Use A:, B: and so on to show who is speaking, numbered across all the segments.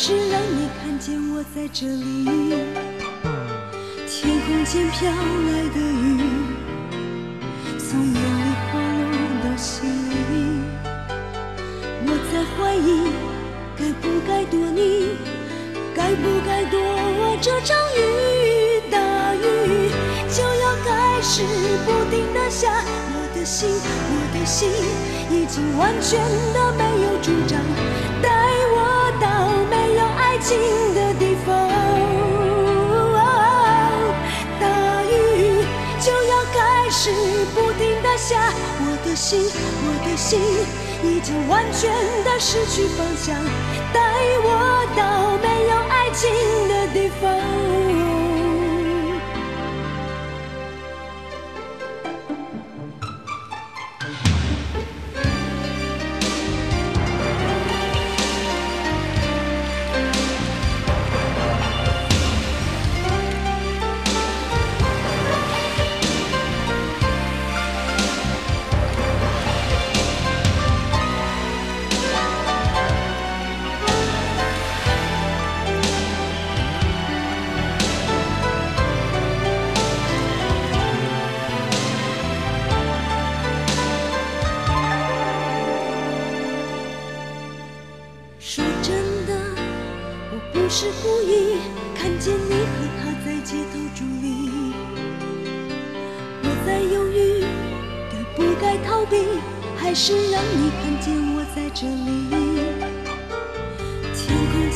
A: 是让你看见我在这里。天空间飘来的雨，从眼里滑落到心里，我在怀疑，该不该躲你，该不该躲这场雨？大雨就要开始不停的下，我的心，我的心已经完全的没有主张，有爱情的地方。大雨就要开始不停的下，我的心，我的心已经完全的失去方向，带我到没有爱情的地方。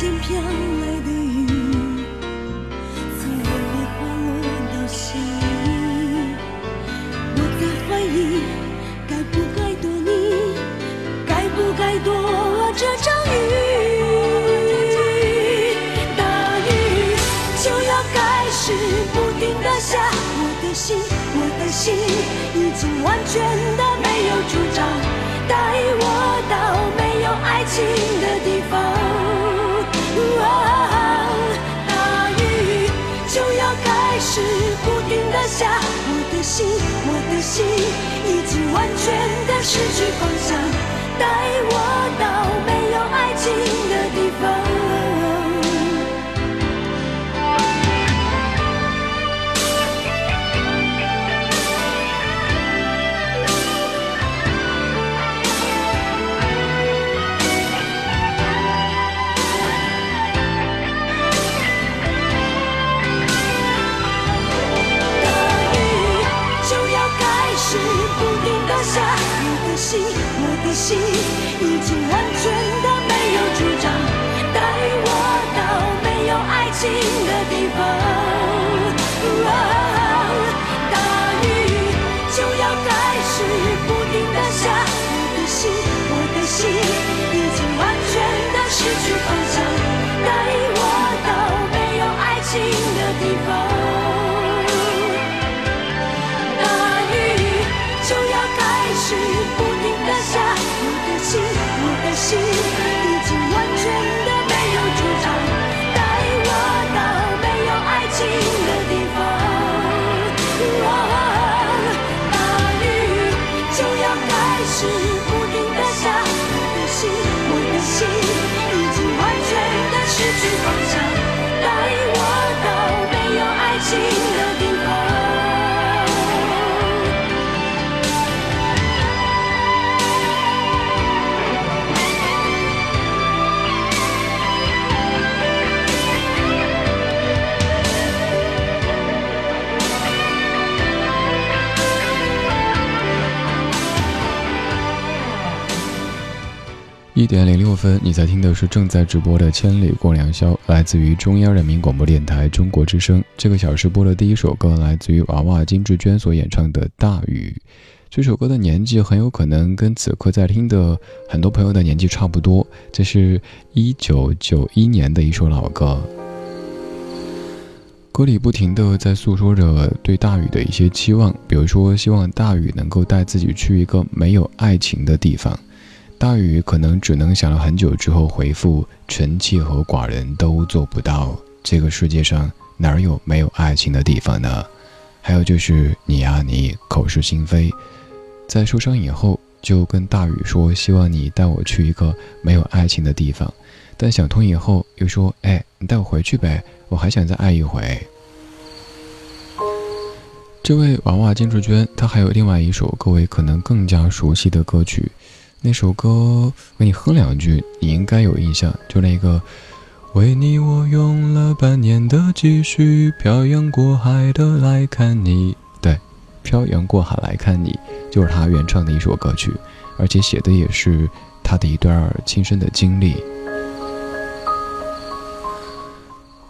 A: 间飘来的雨，从眼里滑落到心里，我在怀疑，该不该躲你，该不该躲这场雨？大雨就要开始不停的下，我的心，我的心已经完全的没有主张，带我到没有爱情的地方。是不停的下，我的心，我的心已经完全的失去方向，带我到没有爱情的地方。心已经完全的没有主张，带我到没有爱情的地方。
B: 一点零六分，你在听的是正在直播的《千里过良宵》，来自于中央人民广播电台中国之声。这个小时播的第一首歌来自于娃娃金志娟所演唱的《大雨》。这首歌的年纪很有可能跟此刻在听的很多朋友的年纪差不多。这是一九九一年的一首老歌，歌里不停的在诉说着对大雨的一些期望，比如说希望大雨能够带自己去一个没有爱情的地方。大雨可能只能想了很久之后回复：“臣妾和寡人都做不到。这个世界上哪有没有爱情的地方呢？”还有就是你啊，你口是心非，在受伤以后就跟大雨说：“希望你带我去一个没有爱情的地方。”但想通以后又说：“哎，你带我回去呗，我还想再爱一回。”这位娃娃金志娟，她还有另外一首各位可能更加熟悉的歌曲。那首歌，给你哼两句，你应该有印象。就那个，为你我用了半年的积蓄，漂洋过海的来看你。对，漂洋过海来看你，就是他原唱的一首歌曲，而且写的也是他的一段亲身的经历。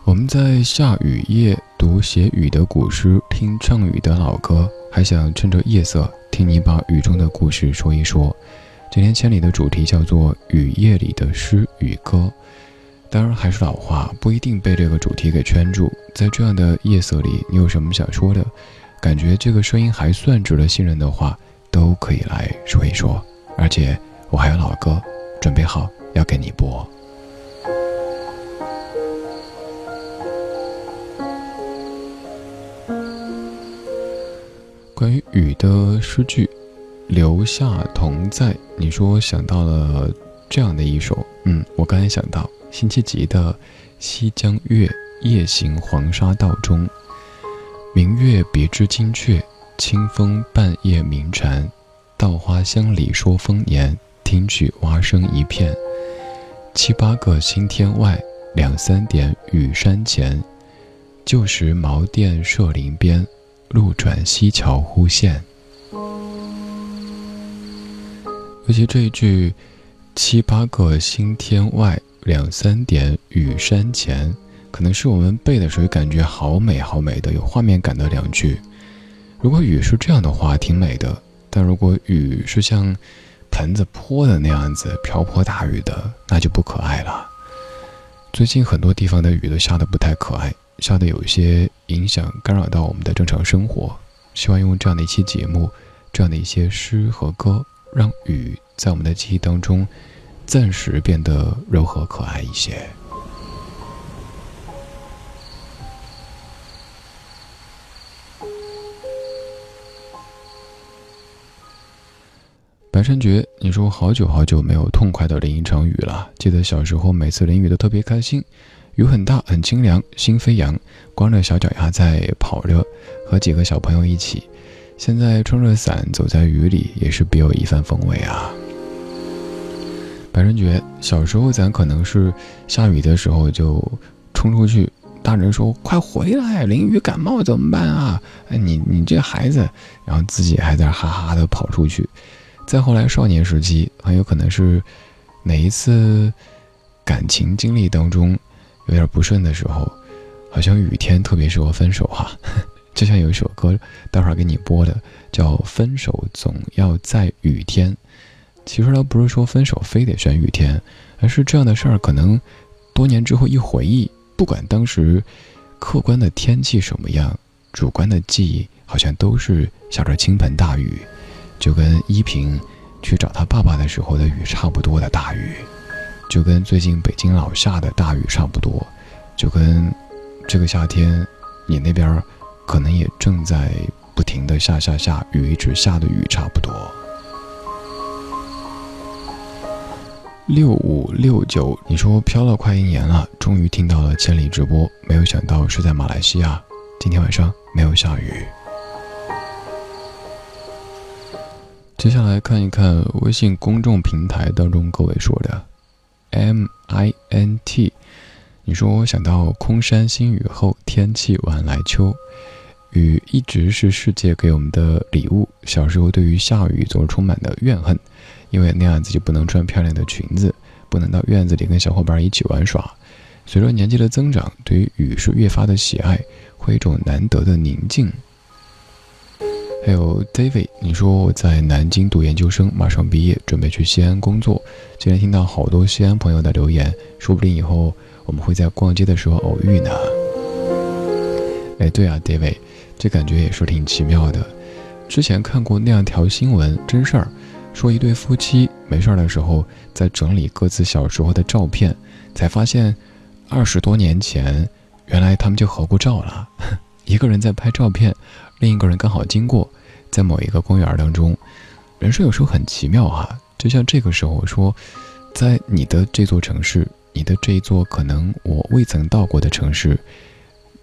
B: 我们在下雨夜读写雨的古诗，听唱雨的老歌，还想趁着夜色听你把雨中的故事说一说。今天千里的主题叫做雨夜里的诗与歌，当然还是老话，不一定被这个主题给圈住。在这样的夜色里，你有什么想说的？感觉这个声音还算值得信任的话，都可以来说一说。而且我还有老歌准备好要给你播。关于雨的诗句。留下同在，你说想到了这样的一首，嗯，我刚才想到辛弃疾的《西江月·夜行黄沙道中》，明月别枝惊鹊，清风半夜鸣蝉，稻花香里说丰年，听取蛙声一片。七八个星天外，两三点雨山前。旧时茅店社林边，路转溪桥忽见。尤其这一句“七八个星天外，两三点雨山前”，可能是我们背的时候感觉好美好美的，有画面感的两句。如果雨是这样的话，挺美的；但如果雨是像盆子泼的那样子瓢泼大雨的，那就不可爱了。最近很多地方的雨都下的不太可爱，下的有一些影响干扰到我们的正常生活。希望用这样的一期节目，这样的一些诗和歌。让雨在我们的记忆当中暂时变得柔和可爱一些。白山觉，你说好久好久没有痛快的淋一场雨了。记得小时候每次淋雨都特别开心，雨很大很清凉，心飞扬，光着小脚丫在跑着，和几个小朋友一起。现在撑着伞走在雨里，也是别有一番风味啊。白人觉，小时候咱可能是下雨的时候就冲出去，大人说快回来，淋雨感冒怎么办啊？哎，你你这孩子，然后自己还在哈哈的跑出去。再后来少年时期，很有可能是哪一次感情经历当中有点不顺的时候，好像雨天特别适合分手哈。就像有一首歌，待会儿给你播的，叫《分手总要在雨天》。其实它不是说分手非得选雨天，而是这样的事儿，可能多年之后一回忆，不管当时客观的天气什么样，主观的记忆好像都是下着倾盆大雨，就跟依萍去找他爸爸的时候的雨差不多的大雨，就跟最近北京老下的大雨差不多，就跟这个夏天你那边。可能也正在不停的下下下雨，一直下的雨差不多。六五六九，你说飘了快一年了，终于听到了千里直播，没有想到是在马来西亚，今天晚上没有下雨。接下来看一看微信公众平台当中各位说的，M I N T。你说我想到空山新雨后，天气晚来秋，雨一直是世界给我们的礼物。小时候对于下雨总是充满的怨恨，因为那样子就不能穿漂亮的裙子，不能到院子里跟小伙伴一起玩耍。随着年纪的增长，对于雨是越发的喜爱，会一种难得的宁静。还有 David，你说我在南京读研究生，马上毕业，准备去西安工作。今天听到好多西安朋友的留言，说不定以后我们会在逛街的时候偶遇呢。哎，对啊，David，这感觉也是挺奇妙的。之前看过那样条新闻，真事儿，说一对夫妻没事儿的时候在整理各自小时候的照片，才发现二十多年前，原来他们就合过照了。一个人在拍照片。另一个人刚好经过，在某一个公园当中，人生有时候很奇妙哈。就像这个时候说，在你的这座城市，你的这一座可能我未曾到过的城市，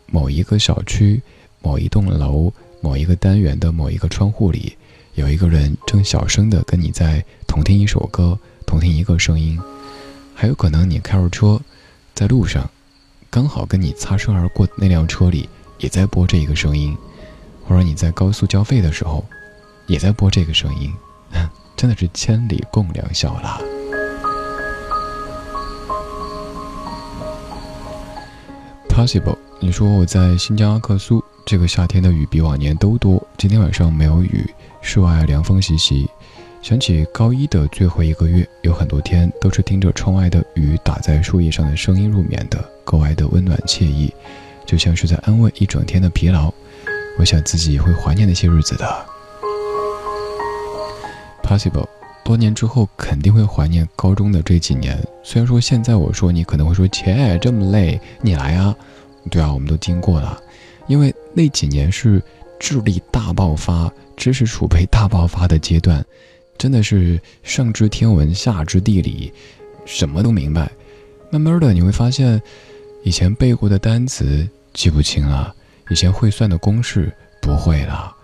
B: 某一个小区、某一栋楼、某一个单元的某一个窗户里，有一个人正小声的跟你在同听一首歌，同听一个声音。还有可能你开着车，在路上，刚好跟你擦身而过那辆车里也在播这一个声音。或者你在高速交费的时候，也在播这个声音，真的是千里共良宵啦。Possible，你说我在新疆阿克苏，这个夏天的雨比往年都多，今天晚上没有雨，室外凉风习习。想起高一的最后一个月，有很多天都是听着窗外的雨打在树叶上的声音入眠的，格外的温暖惬意，就像是在安慰一整天的疲劳。我想自己会怀念那些日子的。Possible，多年之后肯定会怀念高中的这几年。虽然说现在我说你可能会说切这么累，你来啊？对啊，我们都经过了，因为那几年是智力大爆发、知识储备大爆发的阶段，真的是上知天文下知地理，什么都明白。慢慢的你会发现，以前背过的单词记不清了。以前会算的公式不会了，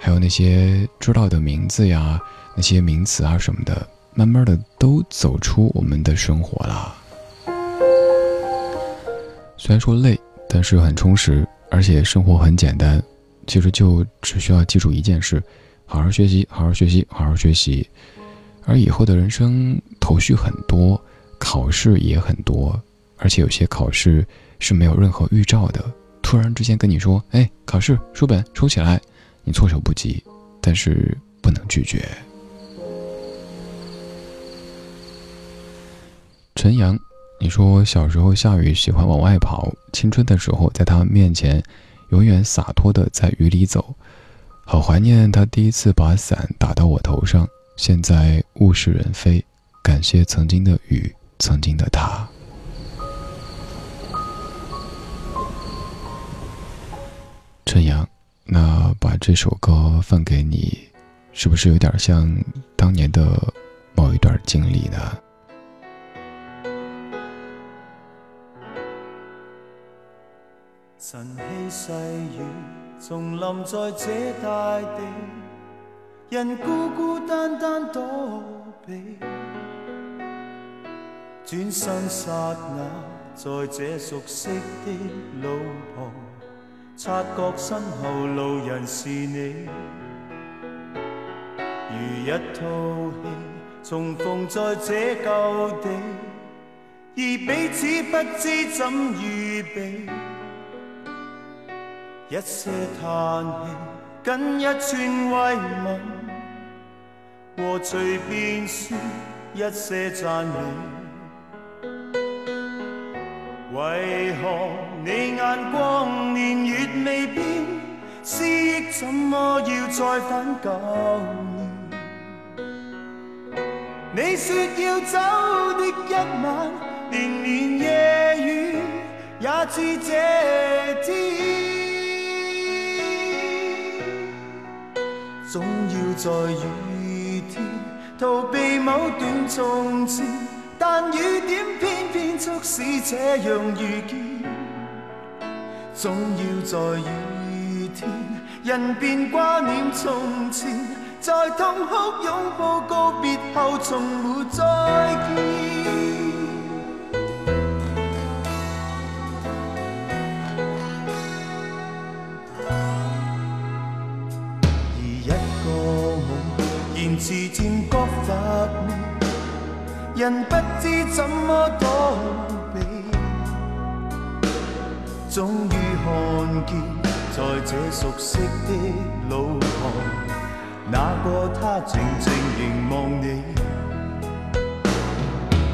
B: 还有那些知道的名字呀、那些名词啊什么的，慢慢的都走出我们的生活了。虽然说累，但是很充实，而且生活很简单。其实就只需要记住一件事：好好学习，好好学习，好好学习。而以后的人生头绪很多，考试也很多，而且有些考试是没有任何预兆的。突然之间跟你说：“哎，考试书本收起来，你措手不及，但是不能拒绝。”陈阳，你说小时候下雨喜欢往外跑，青春的时候在他面前永远洒脱的在雨里走，好怀念他第一次把伞打到我头上。现在物是人非，感谢曾经的雨，曾经的他。陈阳，那把这首歌放给你，是不是有点像当年的某一段经历呢？
C: 晨曦细雨重临在这大地，人孤孤单单躲避，转身刹那，在这熟悉的路旁。察觉身后路人是你，如一套戏重逢在这旧地，而彼此不知怎预备。一些叹气，跟一串慰问，和随便说一些赞美。为何你眼光年月未变，思忆怎么要再返旧年？你说要走的一晚，连连夜雨也似这天，总要在雨天逃避某段从前，但雨点偏偏促使这样遇见，总要在雨天，人便挂念从前，在痛哭拥抱告别后，从没再见。而一个梦，延言辞渐觉乏味，人不知怎么躲避，终于看见在这熟悉的路旁，那个他静静凝望你，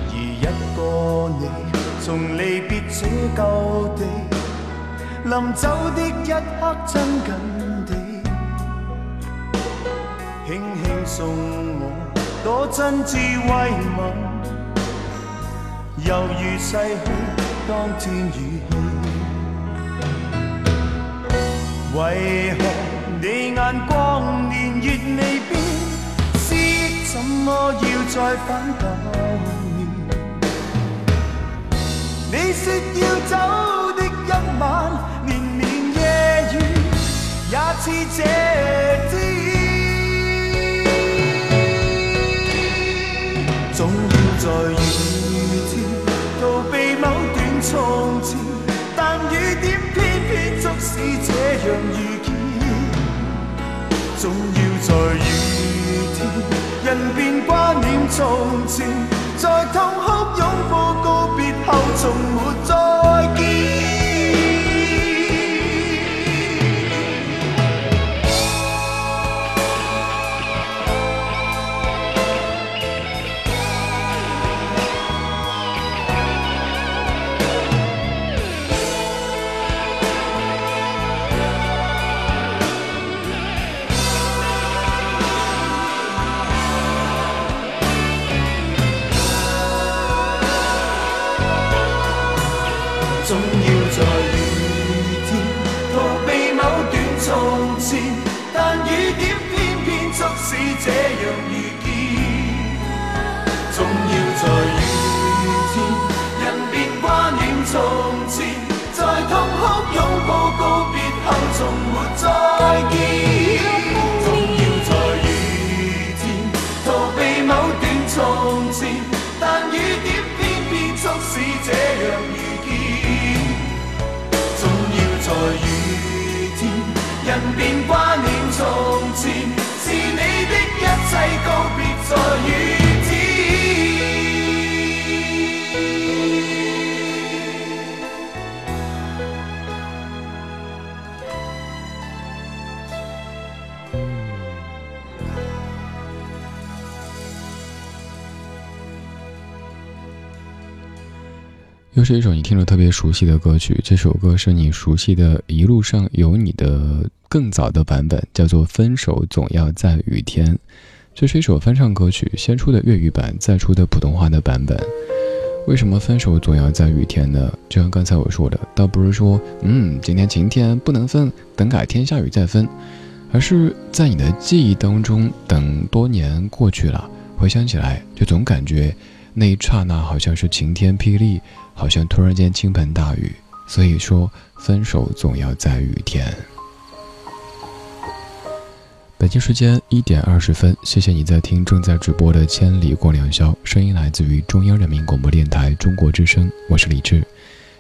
C: 而一个你从离别这旧地，临走的一刻亲近。送我多真挚慰问，犹如逝去当天语气。为何你眼光年月未变，思忆怎么要再返旧年？你说要走的一晚，年年夜雨也似这天。在雨天逃避某段从前，但雨点偏偏促使这样遇见。总要在雨天，人便挂念从前，在痛哭拥抱告别后，从没再从前，在痛哭拥抱告别后，从没再见。总要在雨天逃避某段从前，但雨点偏偏促使这样是一
B: 首你听着特别熟悉的歌曲，这首歌是你熟悉的《一路上有你》的更早的版本，叫做《分手总要在雨天》。这是一首翻唱歌曲，先出的粤语版，再出的普通话的版本。为什么分手总要在雨天呢？就像刚才我说的，倒不是说，嗯，今天晴天不能分，等改天下雨再分，而是在你的记忆当中，等多年过去了，回想起来，就总感觉那一刹那好像是晴天霹雳。好像突然间倾盆大雨，所以说分手总要在雨天。北京时间一点二十分，谢谢你在听正在直播的《千里过良宵》，声音来自于中央人民广播电台中国之声，我是李志，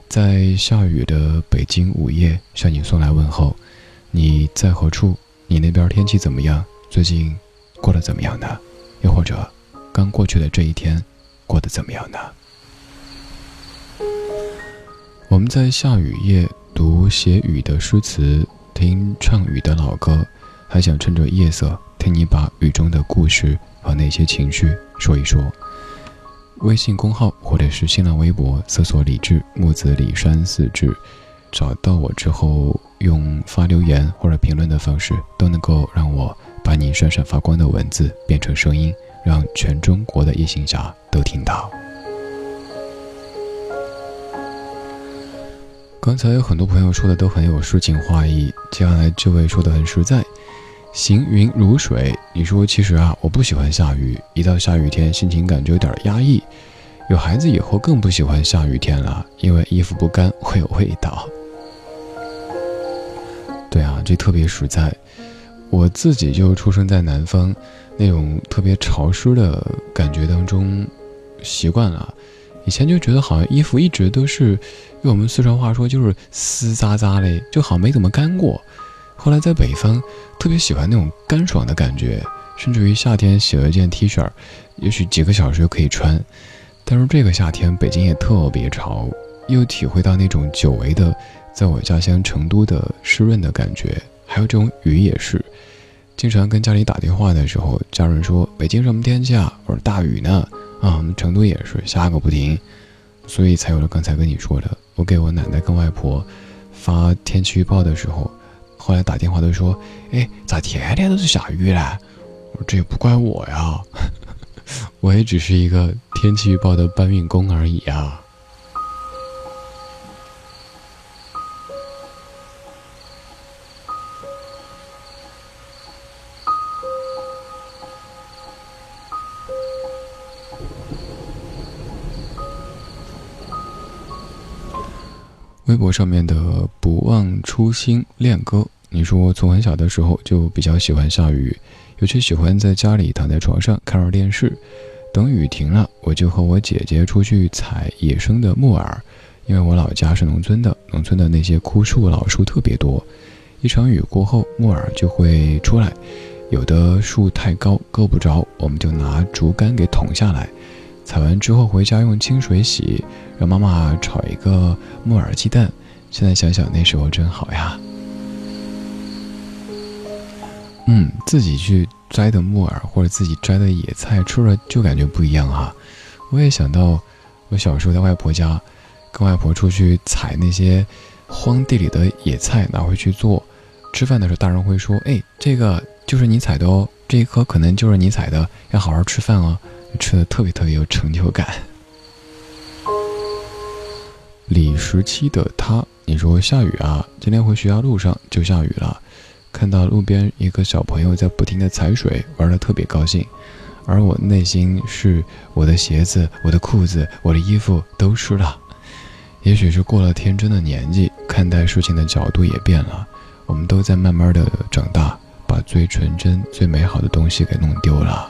B: 在下雨的北京午夜向你送来问候。你在何处？你那边天气怎么样？最近过得怎么样呢？又或者刚过去的这一天过得怎么样呢？我们在下雨夜读写雨的诗词，听唱雨的老歌，还想趁着夜色听你把雨中的故事和那些情绪说一说。微信公号或者是新浪微博搜索“李志木子李山四志”，找到我之后，用发留言或者评论的方式，都能够让我把你闪闪发光的文字变成声音，让全中国的夜行侠都听到。刚才有很多朋友说的都很有诗情画意，接下来这位说的很实在，行云如水。你说其实啊，我不喜欢下雨，一到下雨天心情感觉有点压抑。有孩子以后更不喜欢下雨天了，因为衣服不干会有味道。对啊，这特别实在。我自己就出生在南方，那种特别潮湿的感觉当中，习惯了。以前就觉得好像衣服一直都是，用我们四川话说就是湿渣渣的，就好像没怎么干过。后来在北方，特别喜欢那种干爽的感觉，甚至于夏天洗了一件 T 恤，也许几个小时就可以穿。但是这个夏天北京也特别潮，又体会到那种久违的在我家乡成都的湿润的感觉，还有这种雨也是。经常跟家里打电话的时候，家人说北京什么天气啊？我说大雨呢。啊，成都也是下个不停，所以才有了刚才跟你说的。我给我奶奶跟外婆发天气预报的时候，后来打电话都说：“哎，咋天天都是下雨嘞？”我说：“这也不怪我呀，我也只是一个天气预报的搬运工而已啊。”微博上面的不忘初心恋歌，你说从很小的时候就比较喜欢下雨，尤其喜欢在家里躺在床上看着电视，等雨停了，我就和我姐姐出去采野生的木耳，因为我老家是农村的，农村的那些枯树老树特别多，一场雨过后木耳就会出来，有的树太高够不着，我们就拿竹竿给捅下来。采完之后回家用清水洗，让妈妈炒一个木耳鸡蛋。现在想想那时候真好呀。嗯，自己去摘的木耳或者自己摘的野菜，吃了就感觉不一样哈。我也想到我小时候在外婆家，跟外婆出去采那些荒地里的野菜，拿回去做。吃饭的时候，大人会说：“哎，这个就是你采的哦，这一颗可能就是你采的，要好好吃饭哦。”吃的特别特别有成就感。李十七的他，你说下雨啊？今天回学校路上就下雨了，看到路边一个小朋友在不停的踩水，玩的特别高兴，而我内心是我的鞋子、我的裤子、我的衣服都湿了。也许是过了天真的年纪，看待事情的角度也变了。我们都在慢慢的长大，把最纯真、最美好的东西给弄丢了。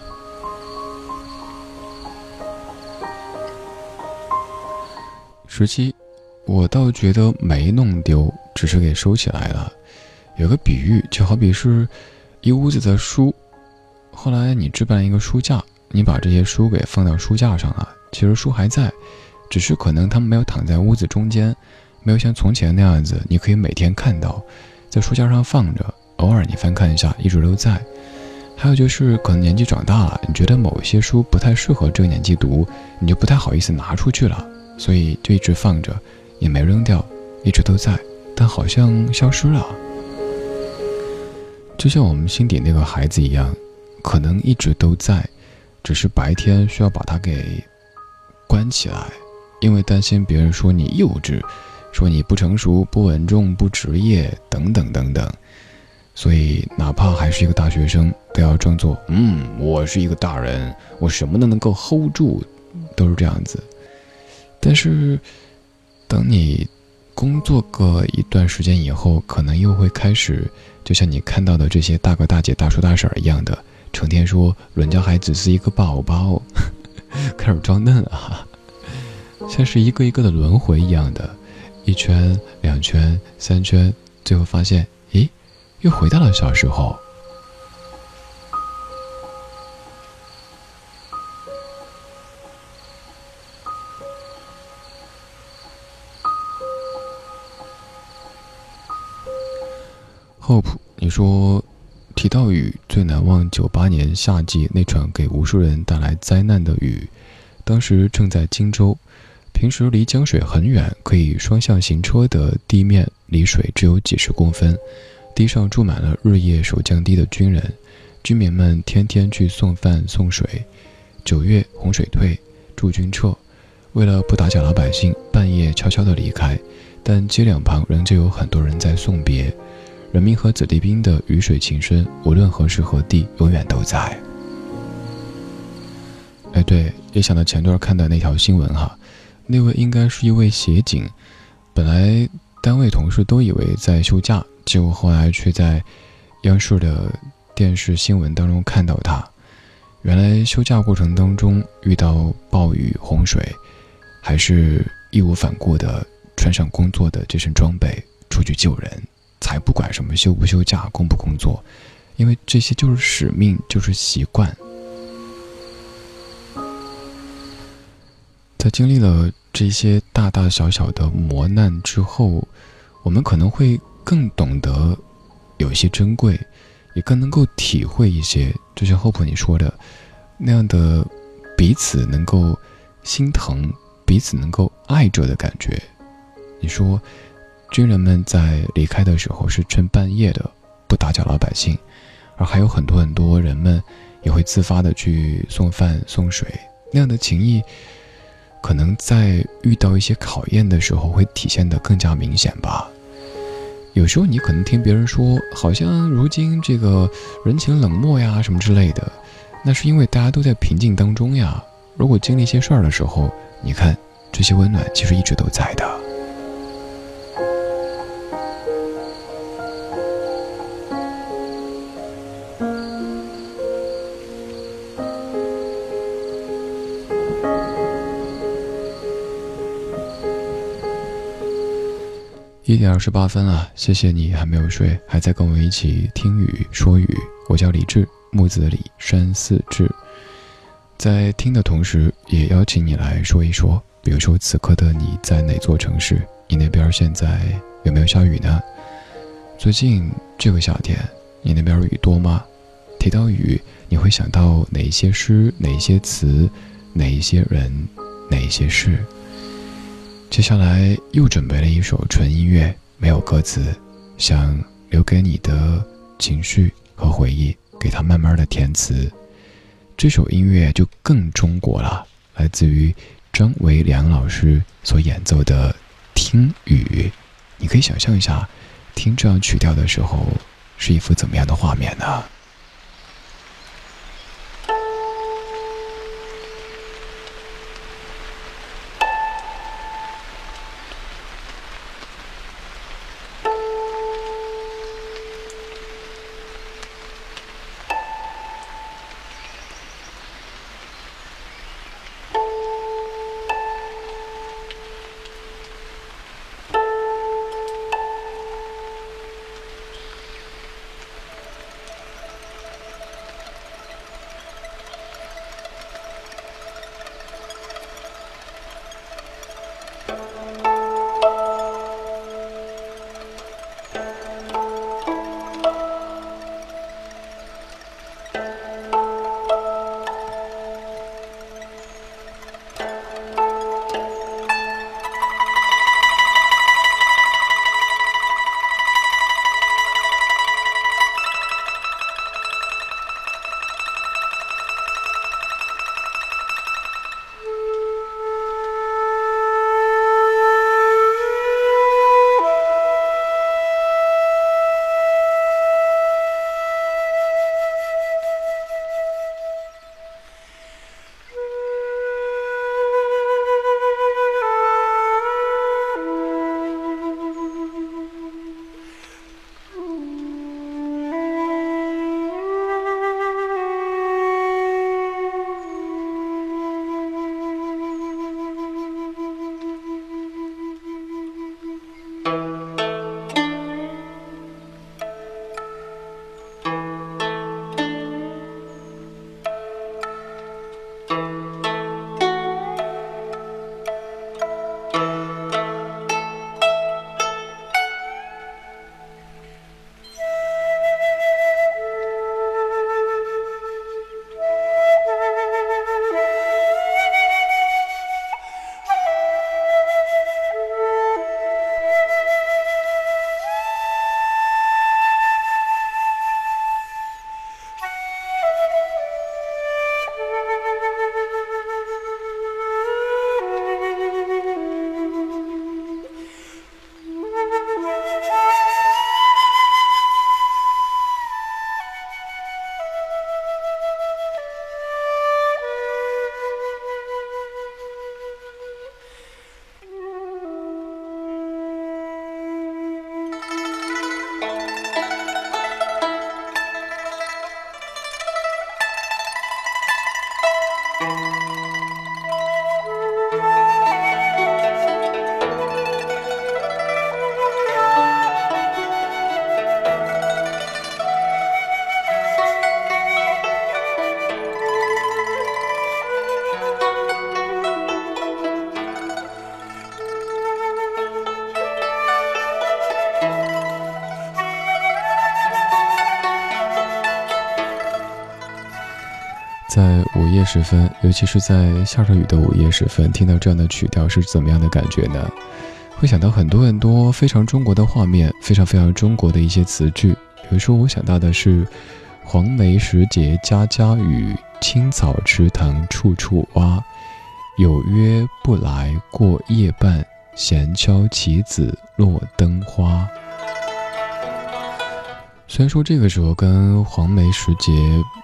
B: 十七，我倒觉得没弄丢，只是给收起来了。有个比喻，就好比是，一屋子的书，后来你置办一个书架，你把这些书给放到书架上了，其实书还在，只是可能他们没有躺在屋子中间，没有像从前那样子，你可以每天看到，在书架上放着，偶尔你翻看一下，一直都在。还有就是，可能年纪长大了，你觉得某些书不太适合这个年纪读，你就不太好意思拿出去了。所以就一直放着，也没扔掉，一直都在，但好像消失了。就像我们心底那个孩子一样，可能一直都在，只是白天需要把它给关起来，因为担心别人说你幼稚，说你不成熟、不稳重、不职业等等等等。所以哪怕还是一个大学生，都要装作嗯，我是一个大人，我什么都能够 hold 住，都是这样子。但是，等你工作个一段时间以后，可能又会开始，就像你看到的这些大哥大姐、大叔大婶一样的，成天说人家孩子是一个宝宝，开始装嫩啊，像是一个一个的轮回一样的，一圈、两圈、三圈，最后发现，咦，又回到了小时候。Hope，你说提到雨最难忘九八年夏季那场给无数人带来灾难的雨，当时正在荆州，平时离江水很远，可以双向行车的地面离水只有几十公分，地上住满了日夜守江堤的军人，居民们天天去送饭送水。九月洪水退，驻军撤，为了不打搅老百姓，半夜悄悄地离开，但街两旁仍旧有很多人在送别。人民和子弟兵的鱼水情深，无论何时何地，永远都在。哎，对，也想到前段看的那条新闻哈，那位应该是一位协警，本来单位同事都以为在休假，结果后来却在央视的电视新闻当中看到他，原来休假过程当中遇到暴雨洪水，还是义无反顾的穿上工作的这身装备出去救人。才不管什么休不休假、工不工作，因为这些就是使命，就是习惯。在经历了这些大大小小的磨难之后，我们可能会更懂得有些珍贵，也更能够体会一些，就像 Hope 你说的那样的彼此能够心疼、彼此能够爱着的感觉。你说，军人们在离开的时候是趁半夜的，不打搅老百姓，而还有很多很多人们也会自发的去送饭送水，那样的情谊。可能在遇到一些考验的时候，会体现的更加明显吧。有时候你可能听别人说，好像如今这个人情冷漠呀什么之类的，那是因为大家都在平静当中呀。如果经历一些事儿的时候，你看这些温暖其实一直都在的。一点二十八分了，谢谢你还没有睡，还在跟我一起听雨说雨。我叫李志，木子李，山寺志。在听的同时，也邀请你来说一说，比如说此刻的你在哪座城市？你那边现在有没有下雨呢？最近这个夏天，你那边雨多吗？提到雨，你会想到哪一些诗？哪一些词？哪一些人？哪一些事？接下来又准备了一首纯音乐，没有歌词，想留给你的情绪和回忆，给它慢慢的填词。这首音乐就更中国了，来自于张维良老师所演奏的《听雨》。你可以想象一下，听这样曲调的时候，是一幅怎么样的画面呢？时分，尤其是在下着雨的午夜时分，听到这样的曲调是怎么样的感觉呢？会想到很多很多非常中国的画面，非常非常中国的一些词句。比如说，我想到的是“黄梅时节家家雨，青草池塘处处蛙。有约不来过夜半，闲敲棋子落灯花。”虽然说这个时候跟黄梅时节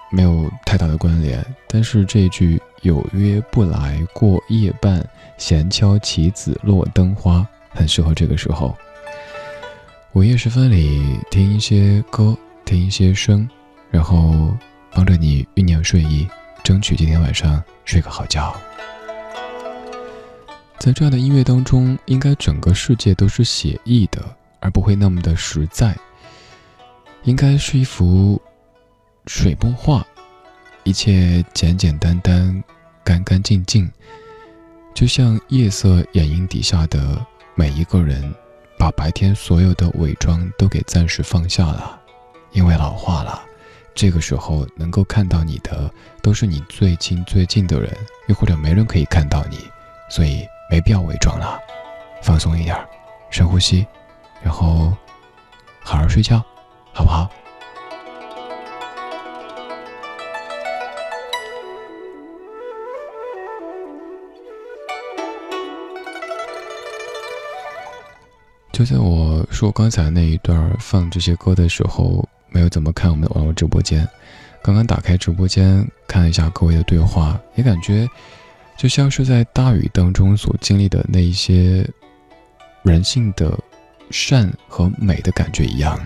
B: 没有太大的关联，但是这句“有约不来过夜半，闲敲棋子落灯花”很适合这个时候。午夜时分里听一些歌，听一些声，然后帮着你酝酿睡意，争取今天晚上睡个好觉。在这样的音乐当中，应该整个世界都是写意的，而不会那么的实在。应该是一幅水墨画，一切简简单单、干干净净，就像夜色掩映底下的每一个人，把白天所有的伪装都给暂时放下了，因为老化了。这个时候能够看到你的，都是你最亲最近的人，又或者没人可以看到你，所以没必要伪装了。放松一点，深呼吸，然后好好睡觉。好不好？就在我说刚才那一段放这些歌的时候，没有怎么看我们的网络直播间。刚刚打开直播间看一下各位的对话，也感觉就像是在大雨当中所经历的那一些人性的善和美的感觉一样。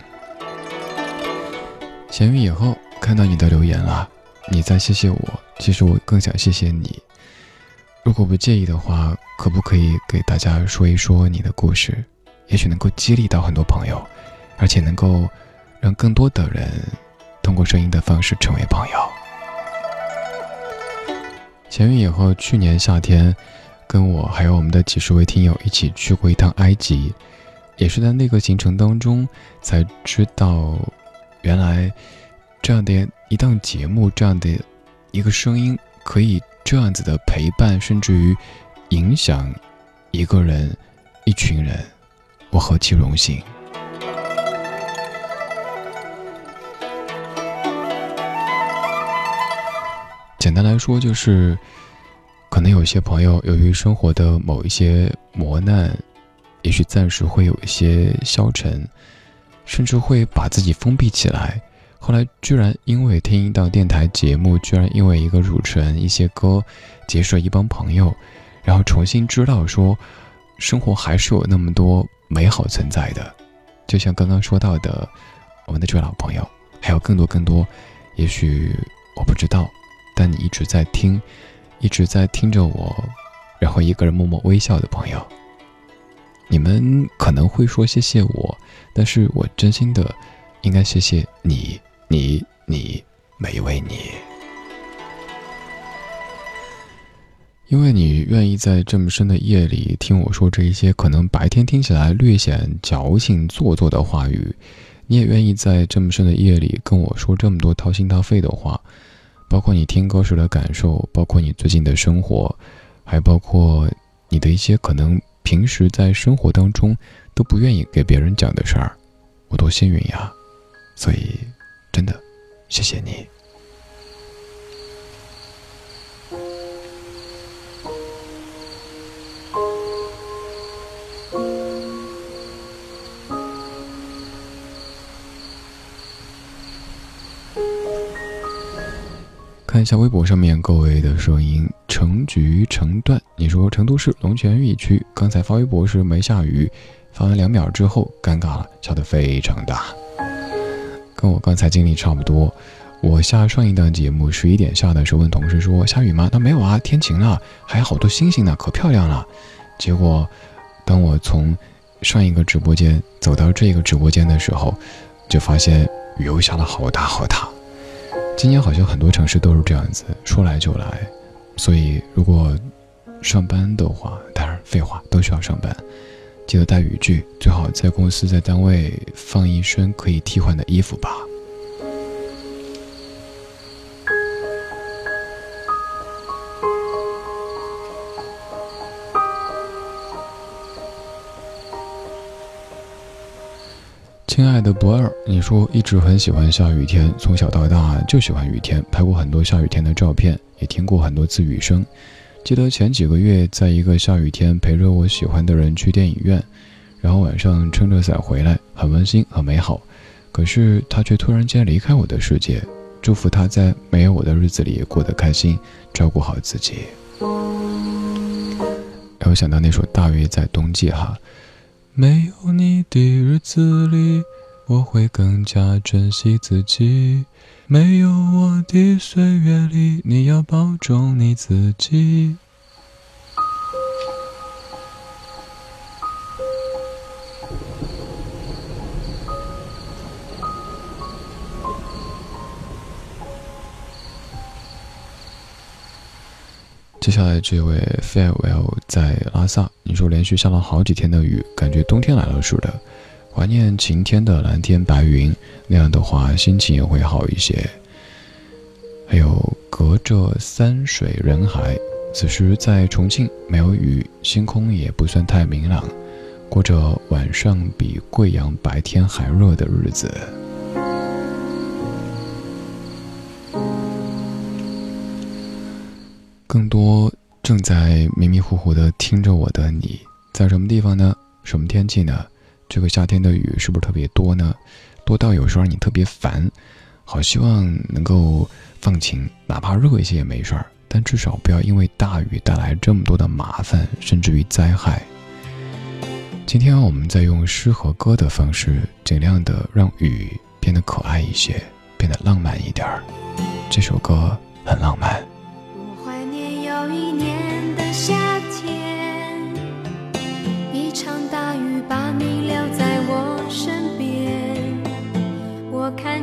B: 闲鱼以后看到你的留言了，你在谢谢我，其实我更想谢谢你。如果不介意的话，可不可以给大家说一说你的故事？也许能够激励到很多朋友，而且能够让更多的人通过声音的方式成为朋友。闲鱼以后，去年夏天跟我还有我们的几十位听友一起去过一趟埃及，也是在那个行程当中才知道。原来，这样的一档节目，这样的一个声音，可以这样子的陪伴，甚至于影响一个人、一群人，我何其荣幸！简单来说，就是可能有些朋友由于生活的某一些磨难，也许暂时会有一些消沉。甚至会把自己封闭起来。后来居然因为听一档电台节目，居然因为一个主持人、一些歌，结识了一帮朋友，然后重新知道说，生活还是有那么多美好存在的。就像刚刚说到的，我们的这位老朋友，还有更多更多，也许我不知道，但你一直在听，一直在听着我，然后一个人默默微笑的朋友。你们可能会说谢谢我，但是我真心的应该谢谢你，你，你，每一位你，因为你愿意在这么深的夜里听我说这一些可能白天听起来略显矫情做作的话语，你也愿意在这么深的夜里跟我说这么多掏心掏肺的话，包括你听歌时的感受，包括你最近的生活，还包括你的一些可能。平时在生活当中都不愿意给别人讲的事儿，我多幸运呀！所以，真的，谢谢你。看一下微博上面各位的声音，成局成段。你说成都市龙泉驿区刚才发微博时没下雨，发完两秒之后尴尬了，下的非常大，跟我刚才经历差不多。我下上一档节目十一点下的时候问同事说下雨吗？他没有啊，天晴了，还有好多星星呢，可漂亮了。结果当我从上一个直播间走到这个直播间的时候，就发现雨又下了好大好大。今年好像很多城市都是这样子，说来就来，所以如果上班的话，当然废话都需要上班，记得带雨具，最好在公司在单位放一身可以替换的衣服吧。亲爱的不二，你说一直很喜欢下雨天，从小到大就喜欢雨天，拍过很多下雨天的照片，也听过很多次雨声。记得前几个月，在一个下雨天，陪着我喜欢的人去电影院，然后晚上撑着伞回来，很温馨，很美好。可是他却突然间离开我的世界，祝福他在没有我的日子里过得开心，照顾好自己。让我想到那首《大约在冬季》哈。没有你的日子里，我会更加珍惜自己。没有我的岁月里，你要保重你自己。接下来这位 farewell 在拉萨，你说连续下了好几天的雨，感觉冬天来了似的，怀念晴天的蓝天白云，那样的话心情也会好一些。还有隔着山水人海，此时在重庆没有雨，星空也不算太明朗，过着晚上比贵阳白天还热的日子。更多正在迷迷糊糊的听着我的你，在什么地方呢？什么天气呢？这个夏天的雨是不是特别多呢？多到有时候你特别烦。好希望能够放晴，哪怕热一些也没事儿，但至少不要因为大雨带来这么多的麻烦，甚至于灾害。今天我们在用诗和歌的方式，尽量的让雨变得可爱一些，变得浪漫一点儿。这首歌很浪漫。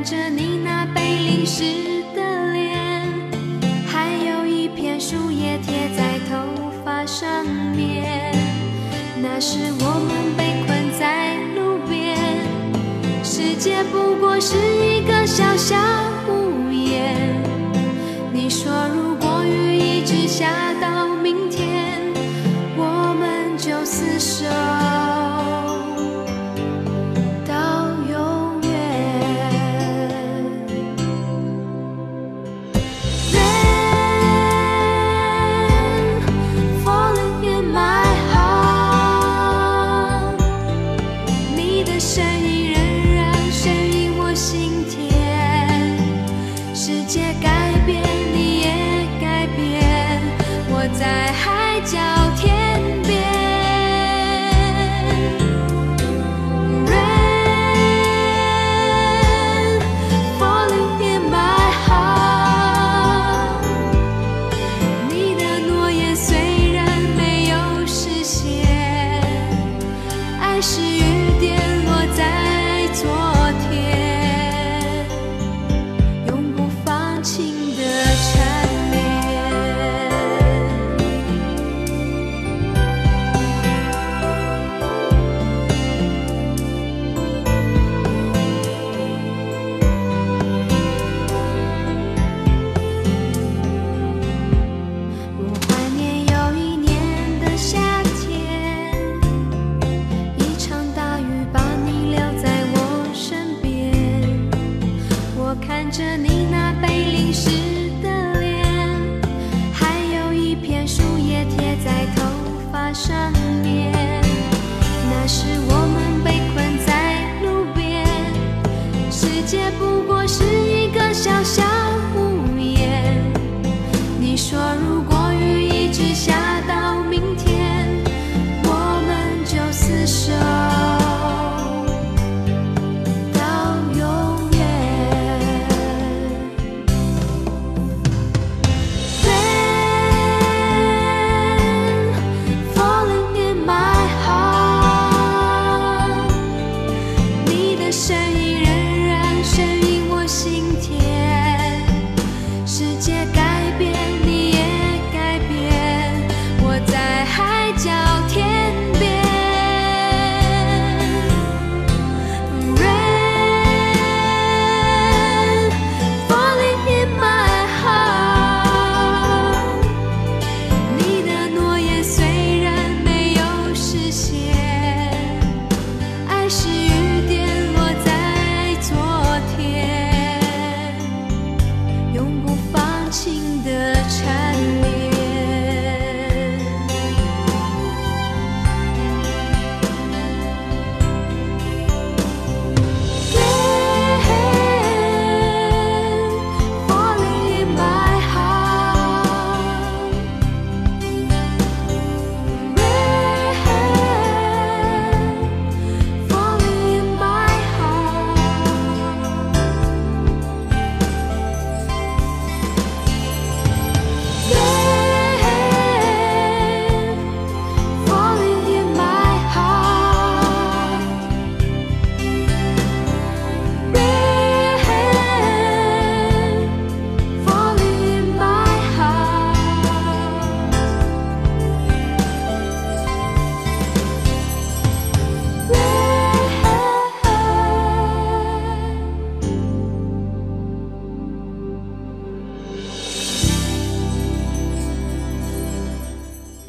D: 着你那被淋湿的脸，还有一片树叶贴在头发上面。那时我们被困在路边，世界不过是一个小小屋檐。你说如果雨一直下到明天，我们就厮守。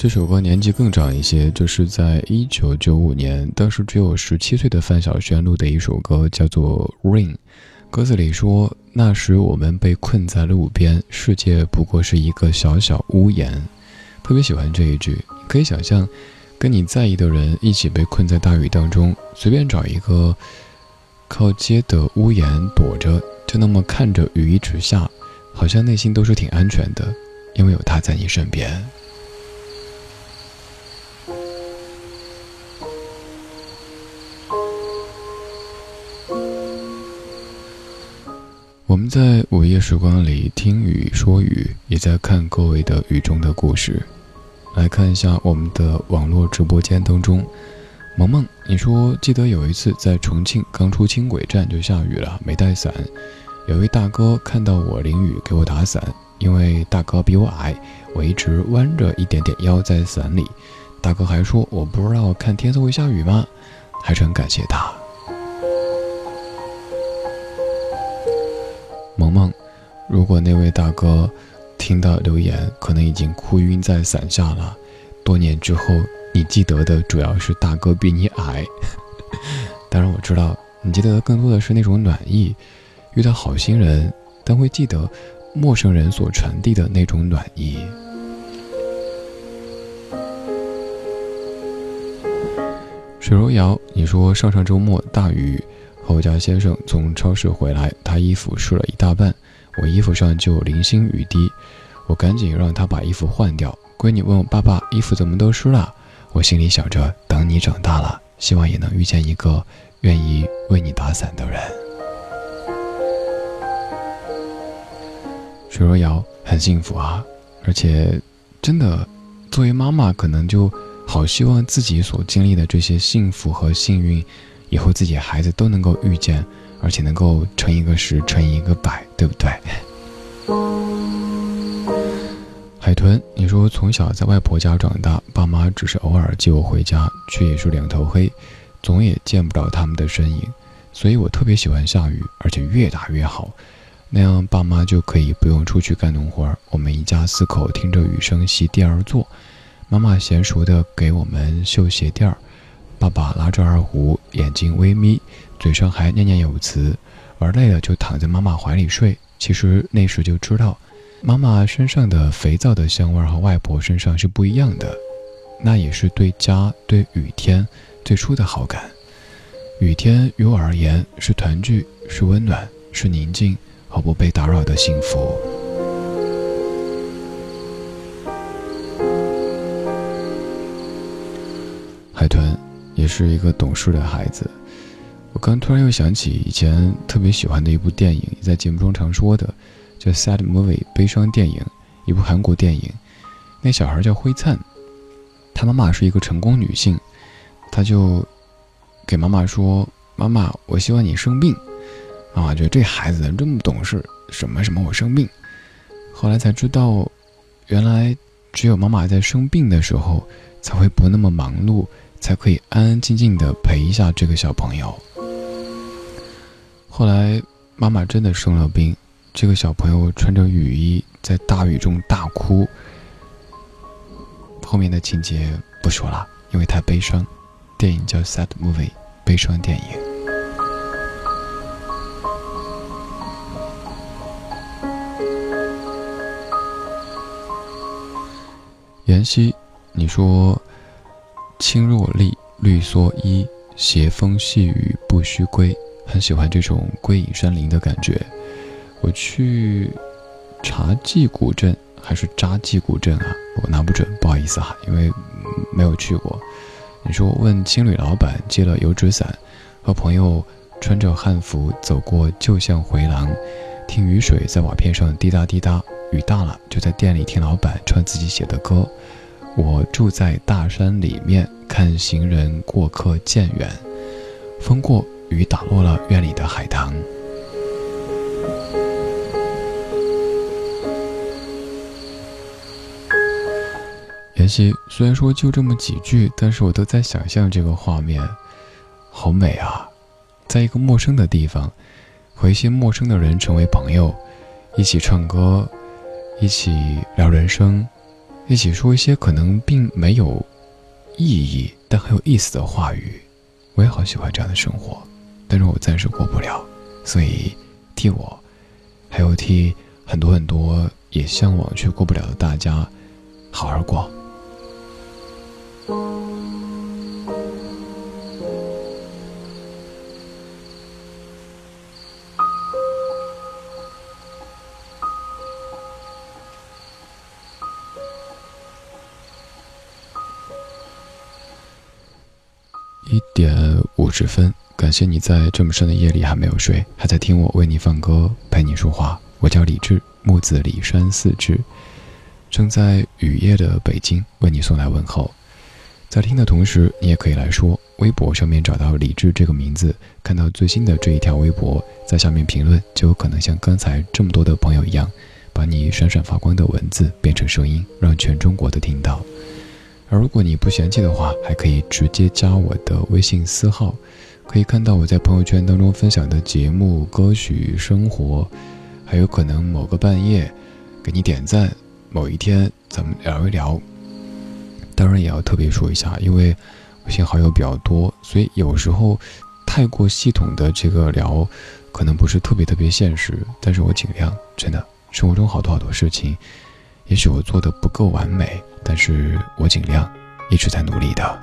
B: 这首歌年纪更长一些，就是在一九九五年，当时只有十七岁的范晓萱录的一首歌，叫做《Rain》。歌词里说：“那时我们被困在路边，世界不过是一个小小屋檐。”特别喜欢这一句。可以想象，跟你在意的人一起被困在大雨当中，随便找一个靠街的屋檐躲着，就那么看着雨一直下，好像内心都是挺安全的，因为有他在你身边。我们在午夜时光里听雨说雨，也在看各位的雨中的故事。来看一下我们的网络直播间当中，萌萌，你说记得有一次在重庆刚出轻轨站就下雨了，没带伞，有位大哥看到我淋雨给我打伞，因为大哥比我矮，我一直弯着一点点腰在伞里，大哥还说我不知道看天色会下雨吗？还是很感谢他。萌萌，如果那位大哥听到留言，可能已经哭晕在伞下了。多年之后，你记得的主要是大哥比你矮。当然，我知道你记得的更多的是那种暖意。遇到好心人，但会记得陌生人所传递的那种暖意。水柔瑶，你说上上周末大雨。我家先生从超市回来，他衣服湿了一大半，我衣服上就零星雨滴，我赶紧让他把衣服换掉。闺女问我爸爸衣服怎么都湿了，我心里想着等你长大了，希望也能遇见一个愿意为你打伞的人。水若瑶很幸福啊，而且真的作为妈妈，可能就好希望自己所经历的这些幸福和幸运。以后自己孩子都能够遇见，而且能够乘一个十，乘一个百，对不对？海豚，你说从小在外婆家长大，爸妈只是偶尔接我回家，却也是两头黑，总也见不着他们的身影，所以我特别喜欢下雨，而且越大越好，那样爸妈就可以不用出去干农活，我们一家四口听着雨声席地而坐，妈妈娴熟的给我们绣鞋垫儿。爸爸拉着二胡，眼睛微眯，嘴上还念念有词，玩累了就躺在妈妈怀里睡。其实那时就知道，妈妈身上的肥皂的香味和外婆身上是不一样的。那也是对家、对雨天最初的好感。雨天于我而言是团聚，是温暖，是宁静和不被打扰的幸福。海豚。也是一个懂事的孩子。我刚突然又想起以前特别喜欢的一部电影，在节目中常说的，叫《Sad Movie》悲伤电影，一部韩国电影。那小孩叫灰灿，他妈妈是一个成功女性，他就给妈妈说：“妈妈，我希望你生病。”妈妈觉得这孩子怎么这么懂事？什么什么我生病？后来才知道，原来只有妈妈在生病的时候，才会不那么忙碌。才可以安安静静的陪一下这个小朋友。后来妈妈真的生了病，这个小朋友穿着雨衣在大雨中大哭。后面的情节不说了，因为太悲伤。电影叫《Sad Movie》，悲伤电影。妍希，你说。青箬笠，绿蓑衣，斜风细雨不须归。很喜欢这种归隐山林的感觉。我去茶记古镇还是扎记古镇啊？我拿不准，不好意思哈，因为没有去过。你说问青旅老板借了油纸伞，和朋友穿着汉服走过旧巷回廊，听雨水在瓦片上滴答滴答。雨大了，就在店里听老板唱自己写的歌。我住在大山里面，看行人过客渐远，风过雨打落了院里的海棠。妍希虽然说就这么几句，但是我都在想象这个画面，好美啊！在一个陌生的地方，和一些陌生的人成为朋友，一起唱歌，一起聊人生。一起说一些可能并没有意义但很有意思的话语。我也好喜欢这样的生活，但是我暂时过不了，所以替我，还有替很多很多也向往却过不了的大家，好好过。五十分，感谢你在这么深的夜里还没有睡，还在听我为你放歌，陪你说话。我叫李志，木子李山四志，正在雨夜的北京为你送来问候。在听的同时，你也可以来说，微博上面找到李志这个名字，看到最新的这一条微博，在下面评论，就有可能像刚才这么多的朋友一样，把你闪闪发光的文字变成声音，让全中国都听到。而如果你不嫌弃的话，还可以直接加我的微信私号，可以看到我在朋友圈当中分享的节目、歌曲、生活，还有可能某个半夜给你点赞，某一天咱们聊一聊。当然也要特别说一下，因为微信好友比较多，所以有时候太过系统的这个聊，可能不是特别特别现实。但是我尽量，真的，生活中好多好多事情，也许我做的不够完美。但是我尽量一直在努力的。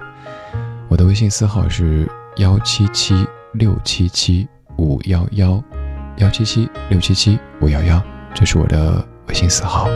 B: 我的微信私号是幺七七六七七五幺幺，幺七七六七七五幺幺，这是我的微信私号。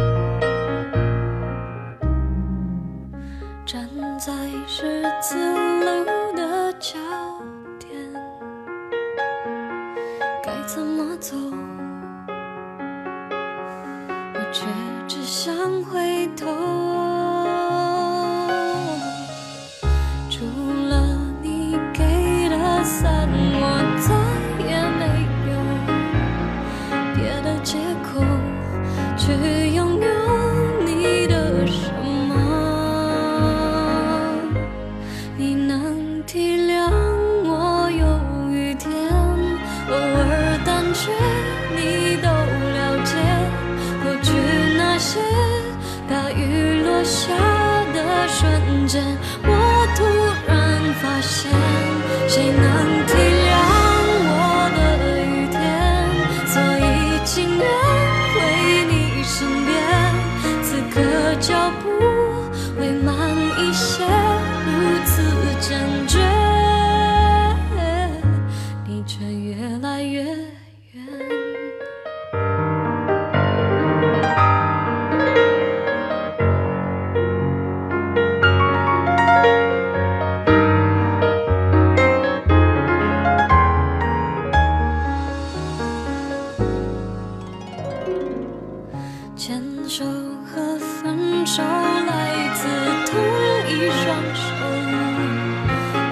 E: 手，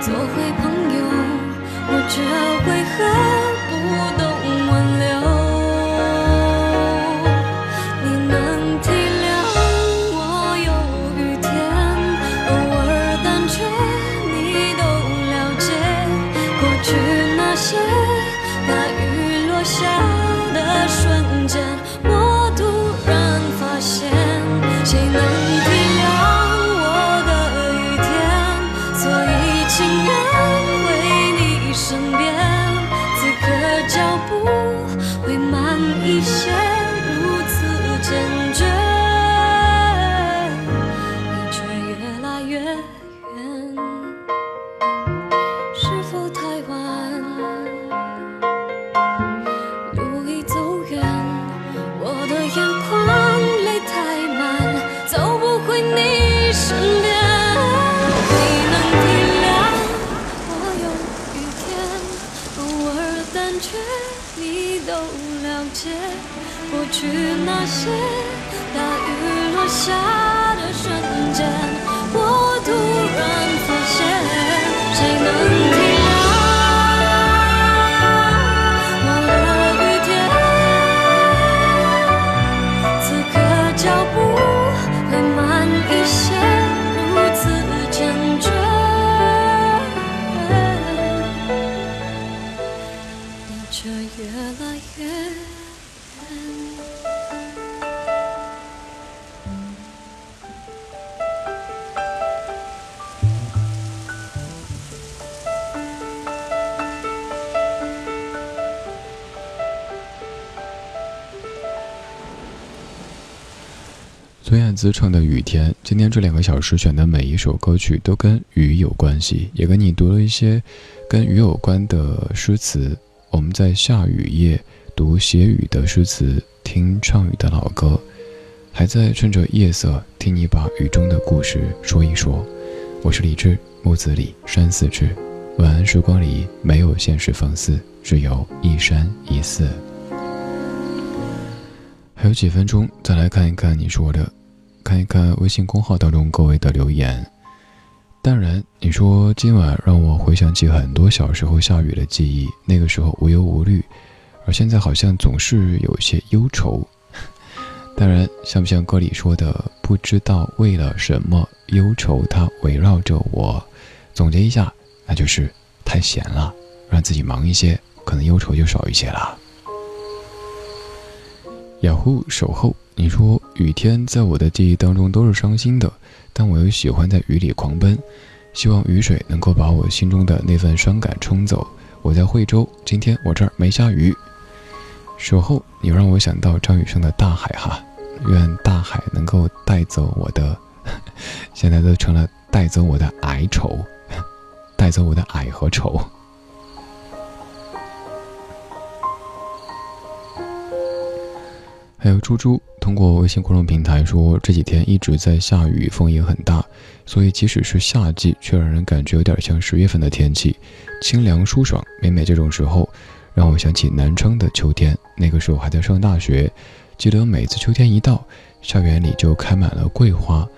E: 做回朋友，我却会。
B: 孙燕姿唱的《雨天》，今天这两个小时选的每一首歌曲都跟雨有关系，也跟你读了一些跟雨有关的诗词。我们在下雨夜读写雨的诗词，听唱雨的老歌，还在趁着夜色听你把雨中的故事说一说。我是李志，木子李，山寺志。晚安时光里没有现实放肆，只有一山一寺。还有几分钟，再来看一看你说的，看一看微信公号当中各位的留言。当然，你说今晚让我回想起很多小时候下雨的记忆，那个时候无忧无虑，而现在好像总是有些忧愁。当然，像不像歌里说的，不知道为了什么忧愁它围绕着我？总结一下，那就是太闲了，让自己忙一些，可能忧愁就少一些了。雅虎守候，你说雨天在我的记忆当中都是伤心的，但我又喜欢在雨里狂奔，希望雨水能够把我心中的那份伤感冲走。我在惠州，今天我这儿没下雨。守候，你让我想到张雨生的大海哈，愿大海能够带走我的，现在都成了带走我的哀愁，带走我的矮和愁。还有猪猪通过微信公众平台说，这几天一直在下雨，风也很大，所以即使是夏季，却让人感觉有点像十月份的天气，清凉舒爽。每每这种时候，让我想起南昌的秋天，那个时候还在上大学，记得每次秋天一到，校园里就开满了桂花，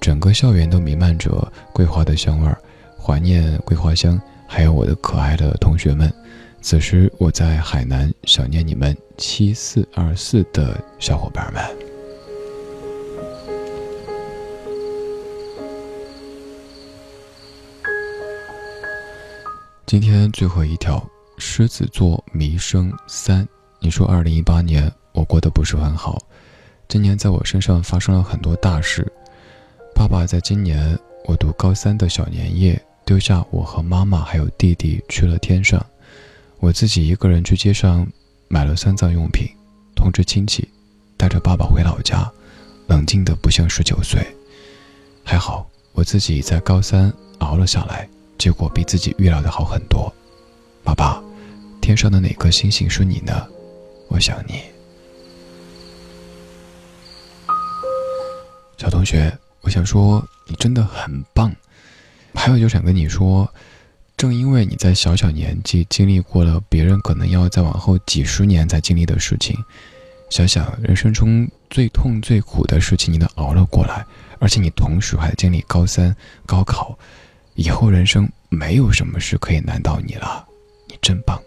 B: 整个校园都弥漫着桂花的香味儿，怀念桂花香，还有我的可爱的同学们。此时我在海南，想念你们七四二四的小伙伴们。今天最后一条，狮子座迷生三。你说二零一八年我过得不是很好，今年在我身上发生了很多大事。爸爸在今年我读高三的小年夜，丢下我和妈妈还有弟弟去了天上。我自己一个人去街上买了丧葬用品，通知亲戚，带着爸爸回老家，冷静的不像十九岁。还好我自己在高三熬了下来，结果比自己预料的好很多。爸爸，天上的哪颗星星是你呢？我想你。小同学，我想说你真的很棒。还有就想跟你说。正因为你在小小年纪经历过了别人可能要再往后几十年才经历的事情，想想人生中最痛最苦的事情你都熬了过来，而且你同时还经历高三、高考，以后人生没有什么事可以难倒你了，你真棒，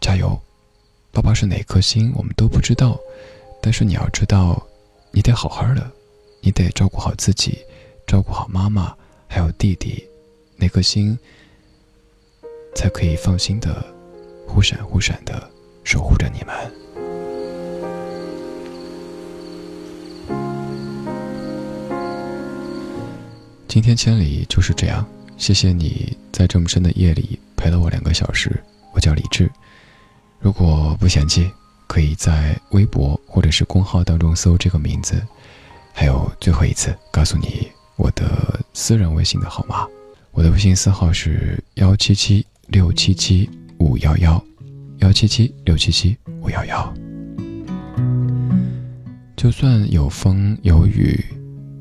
B: 加油！爸爸是哪颗星我们都不知道，但是你要知道，你得好好的，你得照顾好自己，照顾好妈妈还有弟弟，那颗星。才可以放心的忽闪忽闪的守护着你们。今天千里就是这样，谢谢你在这么深的夜里陪了我两个小时。我叫李志，如果不嫌弃，可以在微博或者是公号当中搜这个名字。还有最后一次告诉你我的私人微信的号码，我的微信私号是幺七七。六七七五幺幺，幺七七六七七五幺幺。就算有风有雨，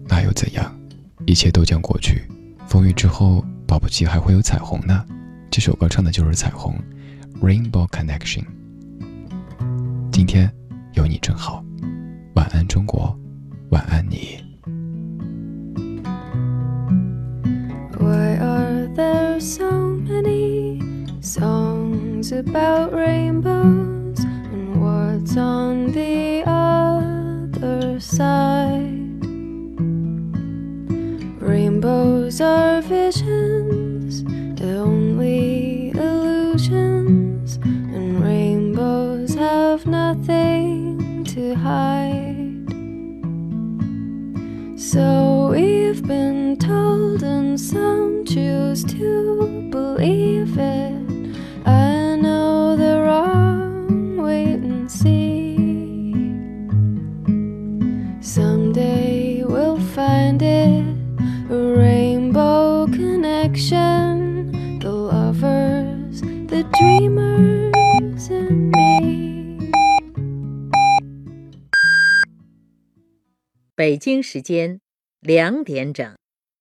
B: 那又怎样？一切都将过去。风雨之后，保不齐还会有彩虹呢。这首歌唱的就是彩虹，Rainbow Connection。今天有你真好，晚安中国，晚安你。
F: Songs about rainbows and what's on the other side. Rainbows are visions, only illusions, and rainbows have nothing to hide. So we've been told, and some choose to believe it. Someday we'll find it a rainbow connection. The lovers, the dreamers, and me.
G: 北京时间两点整。